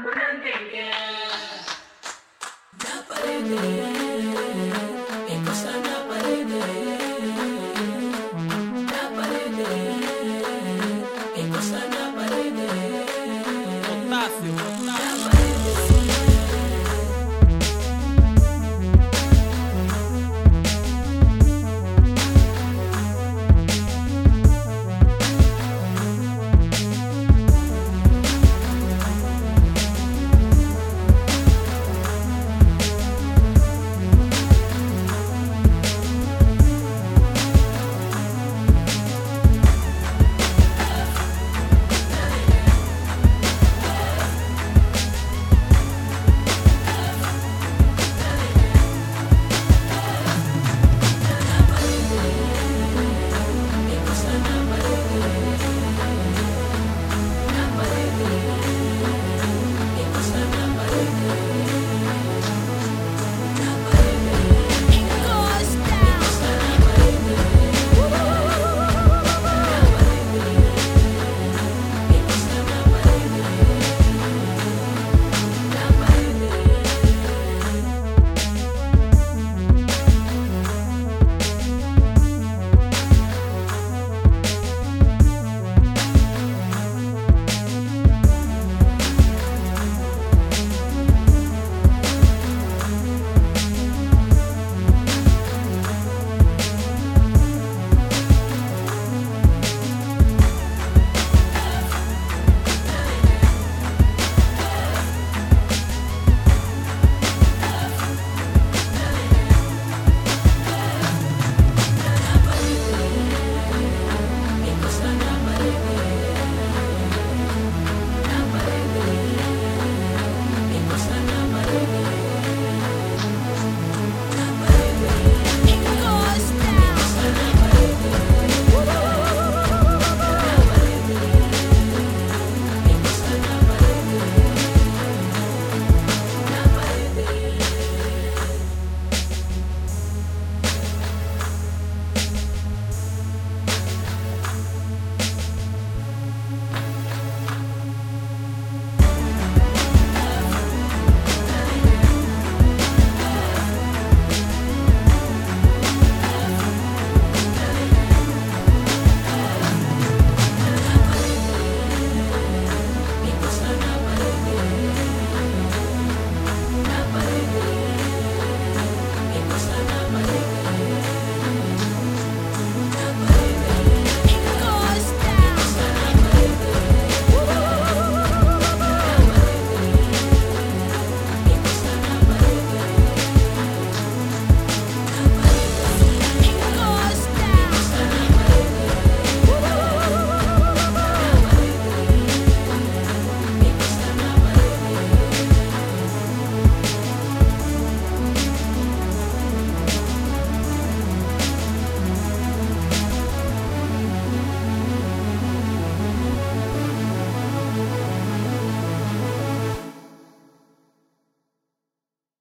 I'm not thinking.